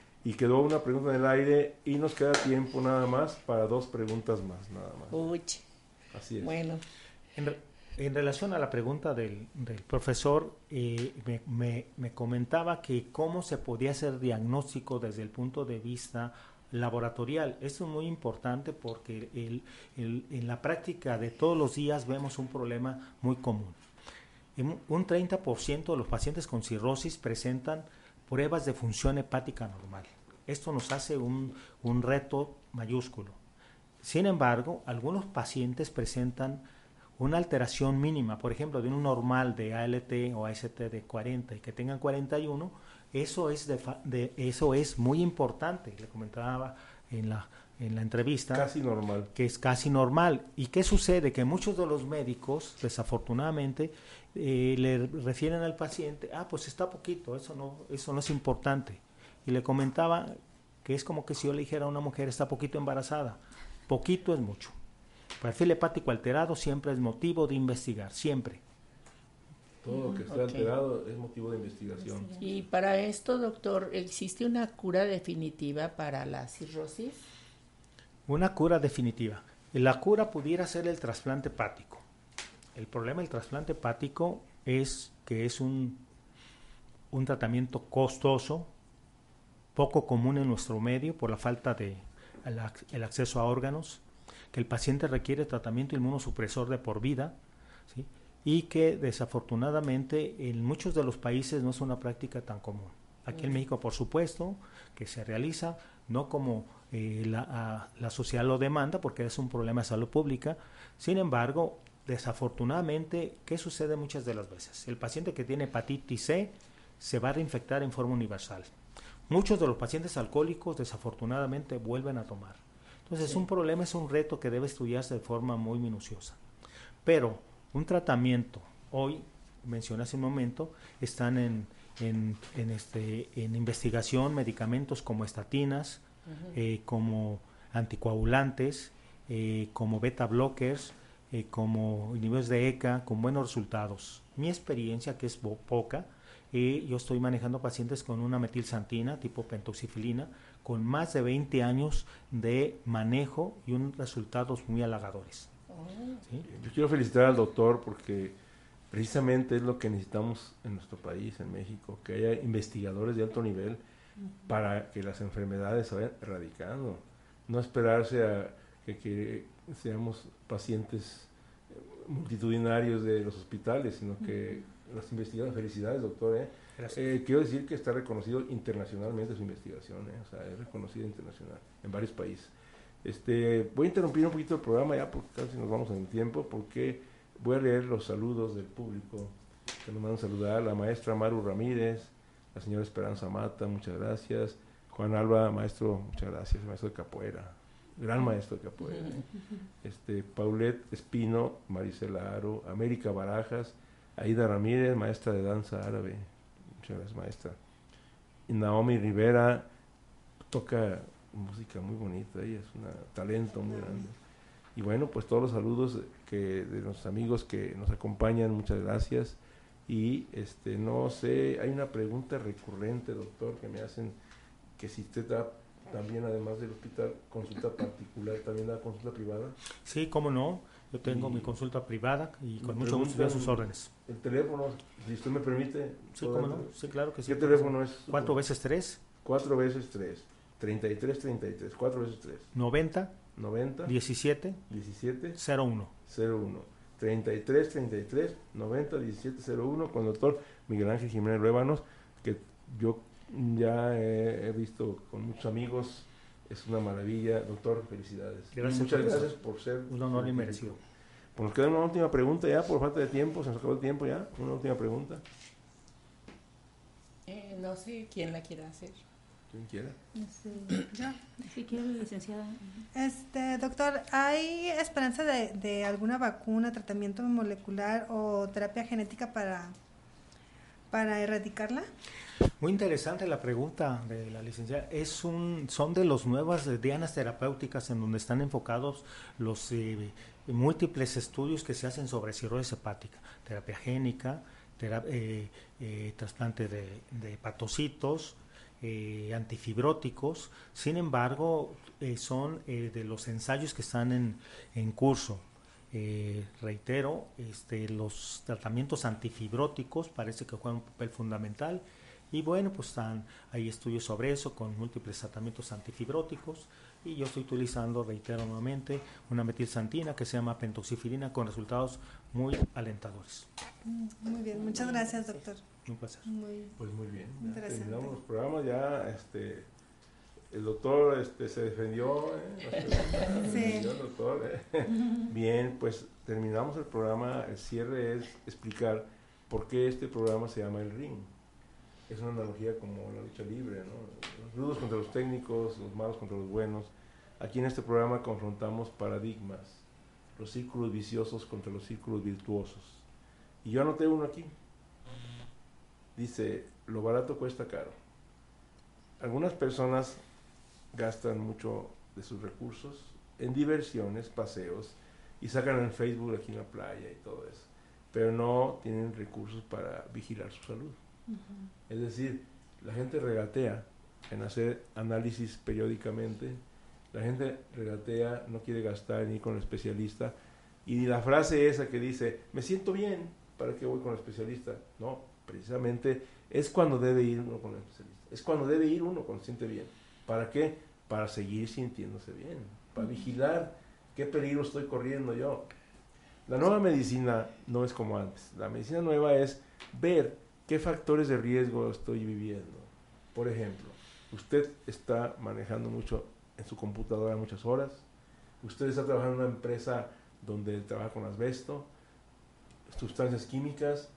y quedó una pregunta en el aire y nos queda tiempo nada más para dos preguntas más, nada más. Uy. Así es. Bueno. En, relación a la pregunta del, profesor, eh, me, me, comentaba que cómo se podía hacer diagnóstico desde el punto de vista laboratorial. Esto es muy importante porque el, en la práctica de todos los días vemos un problema muy común. Un 30% de los pacientes con cirrosis presentan pruebas de función hepática normal. Esto nos hace un, reto mayúsculo. Sin embargo, algunos pacientes presentan una alteración mínima, por ejemplo, de un normal de ALT o AST de 40 y que tengan 41, eso es, de, eso es muy importante, le comentaba en la, en la entrevista. Casi normal. Que es casi normal. ¿Y qué sucede? Que muchos de los médicos, desafortunadamente, eh, le refieren al paciente, ah, pues está poquito, eso no, eso no es importante. Y le comentaba que es como que si yo le dijera a una mujer está poquito embarazada, poquito es mucho. Perfil hepático alterado siempre es motivo de investigar, siempre. Todo lo que esté alterado es motivo de investigación. Y para esto, doctor, ¿existe una cura definitiva para la cirrosis? Una cura definitiva. La cura pudiera ser el trasplante hepático. El problema del trasplante hepático es que es un, un tratamiento costoso, poco común en nuestro medio por la falta de el, acceso a órganos, que el paciente requiere tratamiento inmunosupresor de por vida, y que desafortunadamente en muchos de los países no es una práctica tan común. Aquí en México, por supuesto, que se realiza, no como eh, la, la, sociedad lo demanda, porque es un problema de salud pública. Sin embargo, desafortunadamente, ¿qué sucede muchas de las veces? El paciente que tiene hepatitis C se va a reinfectar en forma universal. Muchos de los pacientes alcohólicos desafortunadamente vuelven a tomar. Entonces es un problema, es un reto que debe estudiarse de forma muy minuciosa. Pero un tratamiento, hoy mencioné hace un momento, están en, en, este, en investigación medicamentos como estatinas, eh, como anticoagulantes, eh, como beta blockers, eh, como inhibidores de ECA con buenos resultados. Mi experiencia, que es poca, eh, yo estoy manejando pacientes con una metilsantina tipo pentoxifilina con más de 20 años de manejo y unos resultados muy halagadores. Yo quiero felicitar al doctor porque precisamente es lo que necesitamos en nuestro país, en México, que haya investigadores de alto nivel para que las enfermedades se vayan erradicando. No esperarse a que, que seamos pacientes multitudinarios de los hospitales, sino que las investigaciones, felicidades doctor, ¿eh? Eh, quiero decir que está reconocido internacionalmente su investigación, ¿eh? o sea, es reconocida internacional en varios países. Este, voy a interrumpir un poquito el programa ya porque casi nos vamos en el tiempo, porque voy a leer los saludos del público que nos mandan saludar, la maestra Maru Ramírez, la señora Esperanza Mata, muchas gracias, Juan Alba, maestro, muchas gracias, maestro de capoeira, gran maestro de capoeira, <laughs> este, Paulette Espino, Marisela Aro, América Barajas, Aida Ramírez, maestra de danza árabe, muchas gracias maestra, y Naomi Rivera toca música muy bonita, ella es un talento muy grande. Y bueno, pues todos los saludos que de los amigos que nos acompañan, muchas gracias. Y este no sé, hay una pregunta recurrente, doctor, que me hacen que si usted da también además del hospital consulta particular, también da consulta privada. Sí, cómo no. Yo tengo mi consulta privada y con mucho gusto a sus órdenes. El teléfono, si usted me permite. Sí, cómo no. Sí, claro que sí. ¿Qué teléfono es? ¿Cuatro veces tres? Cuatro veces tres. 33, 33. Cuatro veces tres. 90. 90. 17. 17. 01. 01. 33, 33, 90, 17, 01 con el doctor Miguel Ángel Jiménez Ruébanos, que yo ya he, visto con muchos amigos. Es una maravilla, doctor. Felicidades. Gracias, muchas gracias por ser. Un honor y merecido. Pues nos queda una última pregunta ya, por falta de tiempo. Se nos acabó el tiempo ya. Una última pregunta. Eh, no sé quién la quiera hacer. Quien quiera. Si quiere, licenciada. Este, doctor, ¿hay esperanza de, de, alguna vacuna, tratamiento molecular o terapia genética para, para erradicarla? Muy interesante la pregunta de la licenciada. Es un, son de las nuevas dianas terapéuticas en donde están enfocados los eh, múltiples estudios que se hacen sobre cirrosis hepática, terapia génica, eh, eh, trasplante de, hepatocitos, eh, antifibróticos, sin embargo, eh, son eh, de los ensayos que están en curso. Reitero, este, los tratamientos antifibróticos parece que juegan un papel fundamental y bueno, pues están, hay estudios sobre eso con múltiples tratamientos antifibróticos y yo estoy utilizando, reitero nuevamente, una metilsantina que se llama pentoxifilina con resultados muy alentadores. Muy bien, muchas gracias doctor. Un placer. pues muy bien. terminamos los programas ya. Este, el doctor este, se defendió. ¿eh? sí. doctor, ¿eh? Bien, pues terminamos el programa. El cierre es explicar por qué este programa se llama El Ring. Es una analogía como la lucha libre, ¿no? Los rudos contra los técnicos, los malos contra los buenos. Aquí en este programa confrontamos paradigmas, los círculos viciosos contra los círculos virtuosos. Y yo anoté uno aquí, dice, lo barato cuesta caro. Algunas personas gastan mucho de sus recursos en diversiones, paseos, y sacan en Facebook aquí en la playa y todo eso, pero no tienen recursos para vigilar su salud. Es decir, la gente regatea en hacer análisis periódicamente, la gente regatea, no quiere gastar ni con el especialista, y la frase esa que dice, me siento bien, ¿para qué voy con el especialista? No, precisamente es cuando debe ir uno con el especialista. Es cuando debe ir uno cuando se siente bien. ¿Para qué? Para seguir sintiéndose bien. Para vigilar qué peligro estoy corriendo yo. La nueva medicina no es como antes. La medicina nueva es ver qué factores de riesgo estoy viviendo. Por ejemplo, usted está manejando mucho en su computadora muchas horas. Usted está trabajando en una empresa donde trabaja con asbesto, sustancias químicas,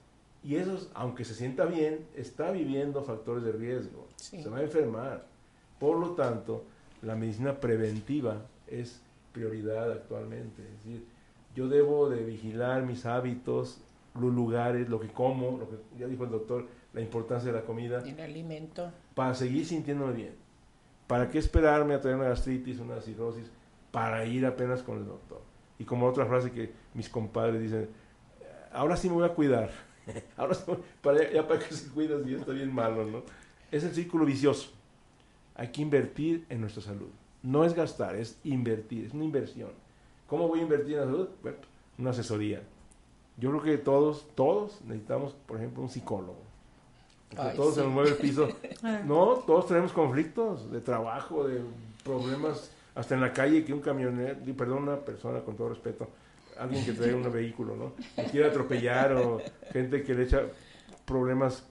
y eso, aunque se sienta bien, está viviendo factores de riesgo. Se va a enfermar. Por lo tanto, la medicina preventiva es prioridad actualmente. Es decir, yo debo de vigilar mis hábitos, los lugares, lo que como, lo que ya dijo el doctor, la importancia de la comida. El alimento. Para seguir sintiéndome bien. ¿Para qué esperarme a tener una gastritis, una cirrosis? Para ir apenas con el doctor. Y como otra frase que mis compadres dicen, ahora sí me voy a cuidar <laughs> Ahora para, ya para que se cuida si está bien malo, ¿no? Es el círculo vicioso. Hay que invertir en nuestra salud. No es gastar, es invertir, es una inversión. ¿Cómo voy a invertir en la salud? Bueno, una asesoría. Yo creo que todos, todos necesitamos, por ejemplo, un psicólogo. Ay, todos se nos mueve el piso. <laughs> Ah. No, todos tenemos conflictos de trabajo, de problemas, hasta en la calle que un camionero, perdón, una persona con todo respeto, alguien que trae un <laughs> vehículo, ¿no? Que quiere atropellar o gente que le echa problemas,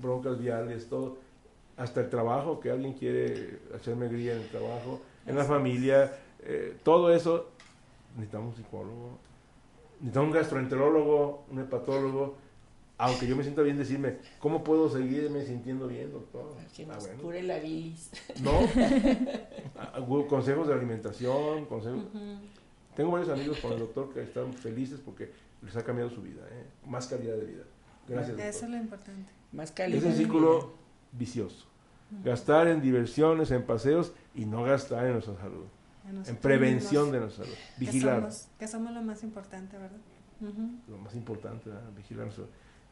broncas viales, todo. Hasta el trabajo, que alguien quiere hacerme grilla en el trabajo, en la familia, eh, todo eso, necesitamos un psicólogo, necesitamos un gastroenterólogo, un hepatólogo, aunque yo me sienta bien decirme, ¿cómo puedo seguirme sintiendo bien, doctor? Que Ah, nos bueno. cure la bilis. No. <laughs> Ah, consejos de alimentación, consejos. Tengo varios amigos con el doctor que están felices porque les ha cambiado su vida, ¿eh? más calidad de vida. Gracias. Eso es lo importante. Más Es calidad. un de círculo vicioso. Gastar en diversiones, en paseos y no gastar en nuestra salud. En prevención mismos, de nuestra salud. que Vigilar. somos- Que somos lo más importante, ¿verdad? Lo más importante, ¿verdad? vigilar nuestra-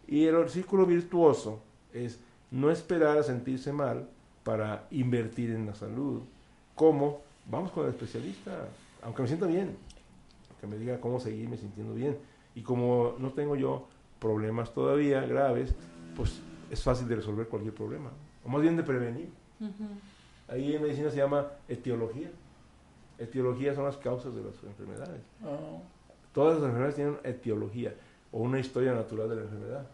Y el círculo virtuoso es no esperar a sentirse mal para invertir en la salud. ¿Cómo? Vamos con el especialista, aunque me sienta bien, que me diga cómo seguirme sintiendo bien. Y como no tengo yo problemas todavía graves, pues es fácil de resolver cualquier problema, o más bien de prevenir. Ahí en medicina se llama etiología. Etiología son las causas de las enfermedades. Oh, Todas las enfermedades tienen etiología o una historia natural de la enfermedad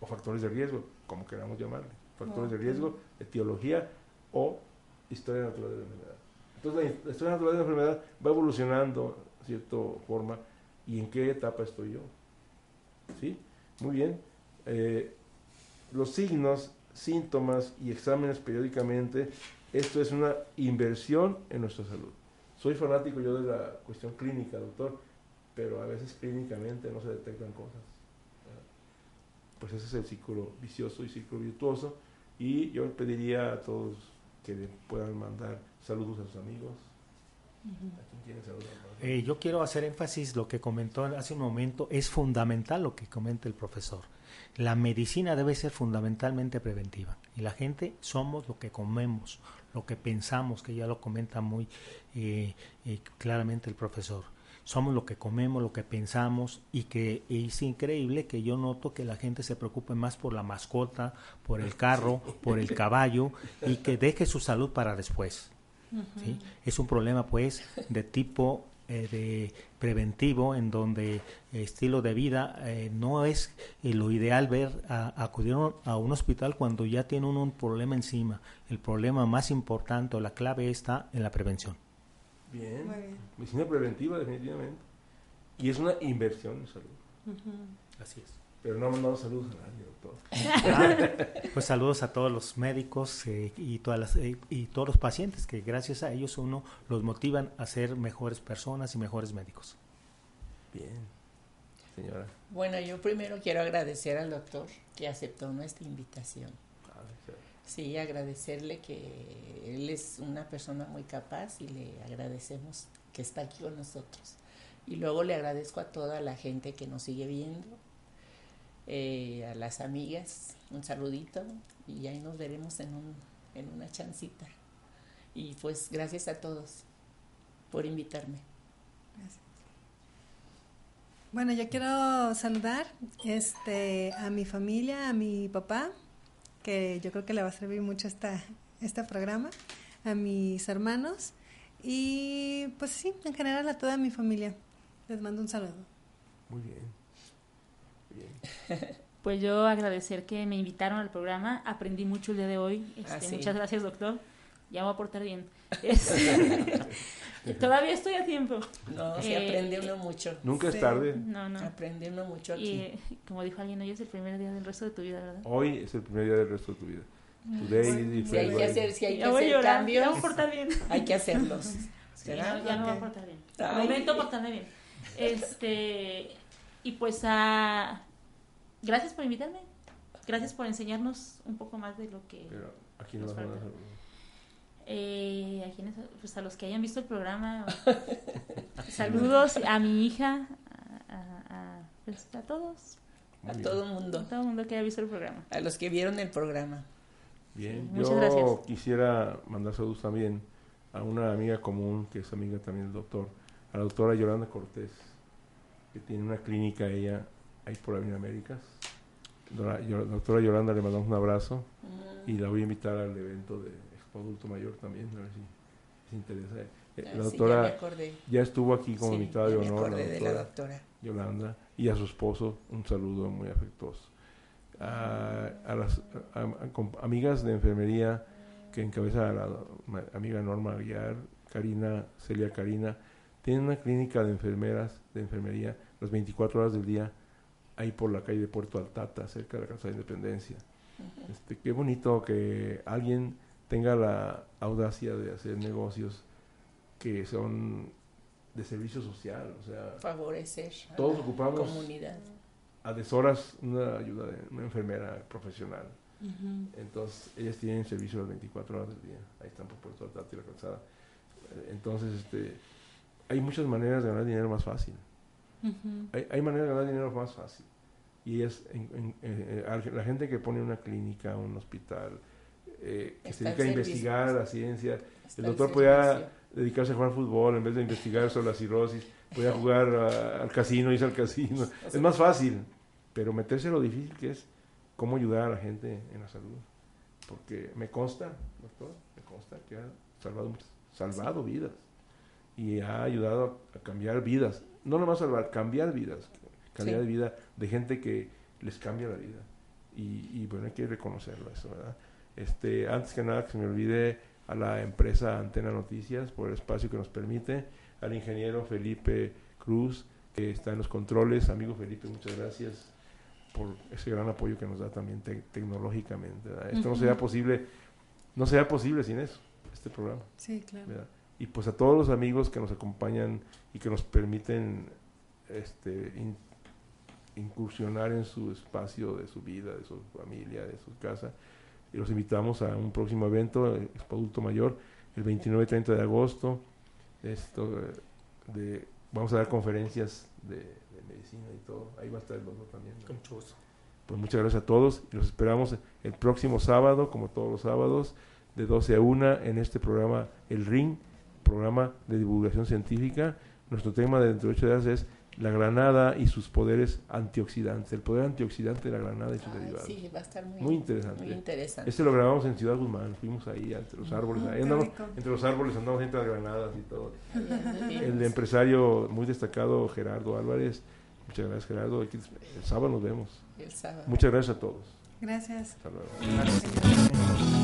o factores de riesgo, como queramos llamarle. Factores de riesgo, etiología o historia natural de la enfermedad. Entonces la, la historia natural de la enfermedad va evolucionando de cierta forma y en qué etapa estoy yo. ¿Sí? Muy bien. Eh, los signos, síntomas y exámenes periódicamente, esto es una inversión en nuestra salud. Soy fanático yo de la cuestión clínica, doctor, pero a veces clínicamente no se detectan cosas. Pues ese es el círculo vicioso y círculo virtuoso. Y yo pediría a todos que le puedan mandar saludos a sus amigos. Eh, yo quiero hacer énfasis lo que comentó hace un momento, es fundamental lo que comenta el profesor. La medicina debe ser fundamentalmente preventiva y la gente somos lo que comemos, lo que pensamos, que ya lo comenta muy eh, eh, claramente el profesor. Somos lo que comemos, lo que pensamos y que es increíble que yo noto que la gente se preocupe más por la mascota, por el carro, por el caballo y que deje su salud para después. ¿sí? Es un problema pues de tipo eh, de preventivo en donde estilo de vida eh, no es eh, lo ideal ver a, acudir a un hospital cuando ya tiene uno un problema encima. El problema más importante o la clave está en la prevención. Bien. Medicina preventiva, definitivamente. Y es una inversión en salud. Así es. Pero no mandamos saludos a nadie, doctor. Ah, <laughs> pues saludos a todos los médicos eh, y, todas las, eh, y todos los pacientes que gracias a ellos uno los motivan a ser mejores personas y mejores médicos. Bien, señora. Bueno, yo primero quiero agradecer al doctor que aceptó nuestra invitación. Ah, sí. Sí, agradecerle que él es una persona muy capaz y le agradecemos que está aquí con nosotros. Y luego le agradezco a toda la gente que nos sigue viendo, eh, a las amigas, un saludito y ahí nos veremos en, un, en una chancita. Y pues gracias a todos por invitarme. Bueno, yo quiero saludar este, a mi familia, a mi papá, que yo creo que le va a servir mucho esta, este programa, a mis hermanos y pues sí, en general a toda mi familia. Les mando un saludo. Muy bien. Bien. <laughs> Pues yo agradecer que me invitaron al programa, aprendí mucho el día de hoy. Este, Ah, sí. Muchas gracias, doctor. Ya me voy a portar bien. <laughs> <laughs> Todavía estoy a tiempo. No, se Eh, aprende uno mucho. Nunca Sí. es tarde. No, no. Aprende uno mucho Y aquí. eh, como dijo alguien, hoy es el primer día del resto de tu vida, ¿verdad? Hoy es el primer día del resto de tu vida. Today is the Si hay que hacer, si hay que hacer llorar, cambios, ya me voy a portar bien. hay que hacerlos. Sí, ya me voy a portar bien. Ay. Momento portarme bien. Este, y pues a... Gracias por invitarme. Gracias por enseñarnos un poco más de lo que... Pero aquí no Nos vas a falta. mandar Eh, a, quienes, pues a los que hayan visto el programa. <laughs> Saludos a mi hija, a, a- a- pues a todos. A todo mundo. A todo el mundo que haya visto el programa. A los que vieron el programa. Bien. Muchas Yo gracias. quisiera mandar saludos también a una amiga común, que es amiga también del doctor, a la doctora Yolanda Cortés, que tiene una clínica ella ahí por Avenida Américas. la doctora Yolanda le mandamos un abrazo y la voy a invitar al evento de Expo Adulto Mayor también, a ver si se interesa. Eh, Ah, la sí, doctora ya me acordé. ya estuvo aquí como Sí, invitada de ya honor. acordé de la doctora. Yolanda y a su esposo un saludo muy afectuoso. A, a las a- a- amigas de enfermería que encabeza la ma- amiga Norma Aguiar, Karina, Celia Karina, tienen una clínica de enfermeras, de enfermería, las 24 horas del día, ahí por la calle de Puerto Altata, cerca de la Casa de Independencia. Este, qué bonito que alguien tenga la audacia de hacer negocios que son de servicio social, o sea, Favorecer a todos la ocupamos comunidad. a deshoras una ayuda de una enfermera profesional. Entonces, ellas tienen servicio las 24 horas del día. Ahí están por Puerto Altate y la calzada. Entonces, este, hay muchas maneras de ganar dinero más fácil. Hay, hay maneras de ganar dinero más fácil. Y es en- en- eh, eh, la gente que pone una clínica, un hospital, eh, que se Está al dedica a investigar la ciencia. Está El doctor podía servicio. dedicarse a jugar fútbol en vez de investigar sobre la cirrosis. Podía jugar a- al casino, irse al casino. <laughs> Es más fácil. Pero meterse lo difícil que es cómo ayudar a la gente en la salud. Porque me consta, doctor, me consta que ha salvado, muchas- salvado vidas. Y ha ayudado a, cambiar vidas. No nomás salvar, cambiar vidas. Calidad Sí. de vida de gente que les cambia la vida. Y, y bueno, hay que reconocerlo eso, ¿verdad? Este, antes que nada, que se me olvide a la empresa Antena Noticias por el espacio que nos permite, al ingeniero Felipe Cruz, que está en los controles. Amigo Felipe, muchas gracias por ese gran apoyo que nos da también te- tecnológicamente. ¿verdad? Esto no sería posible, no sería posible sin eso, este programa. Sí, claro. ¿verdad? Y pues a todos los amigos que nos acompañan y que nos permiten este, in- incursionar en su espacio de su vida, de su familia, de su casa. Y los invitamos a un próximo evento, el Expo Adulto Mayor, el 29 y 30 de agosto. Esto, eh, de, vamos a dar conferencias de, de medicina y todo. Ahí va a estar el doctor también. ¿no? Con mucho gusto. Pues muchas gracias a todos y los esperamos el próximo sábado, como todos los sábados, de 12 a 1 en este programa El Ring, programa de divulgación científica. Nuestro tema de dentro de 8 días es la granada y sus poderes antioxidantes, el poder antioxidante de la granada y sus derivados. sí, va a estar muy, Muy interesante. muy interesante. Este lo grabamos en Ciudad Guzmán, fuimos ahí entre los árboles, Ah, ahí qué andamos, rico. entre los árboles andamos entre las granadas y todo. El empresario muy destacado Gerardo Álvarez, muchas gracias Gerardo, Aquí- el sábado nos vemos. El sábado. Muchas gracias a todos. Gracias. Hasta luego. Gracias.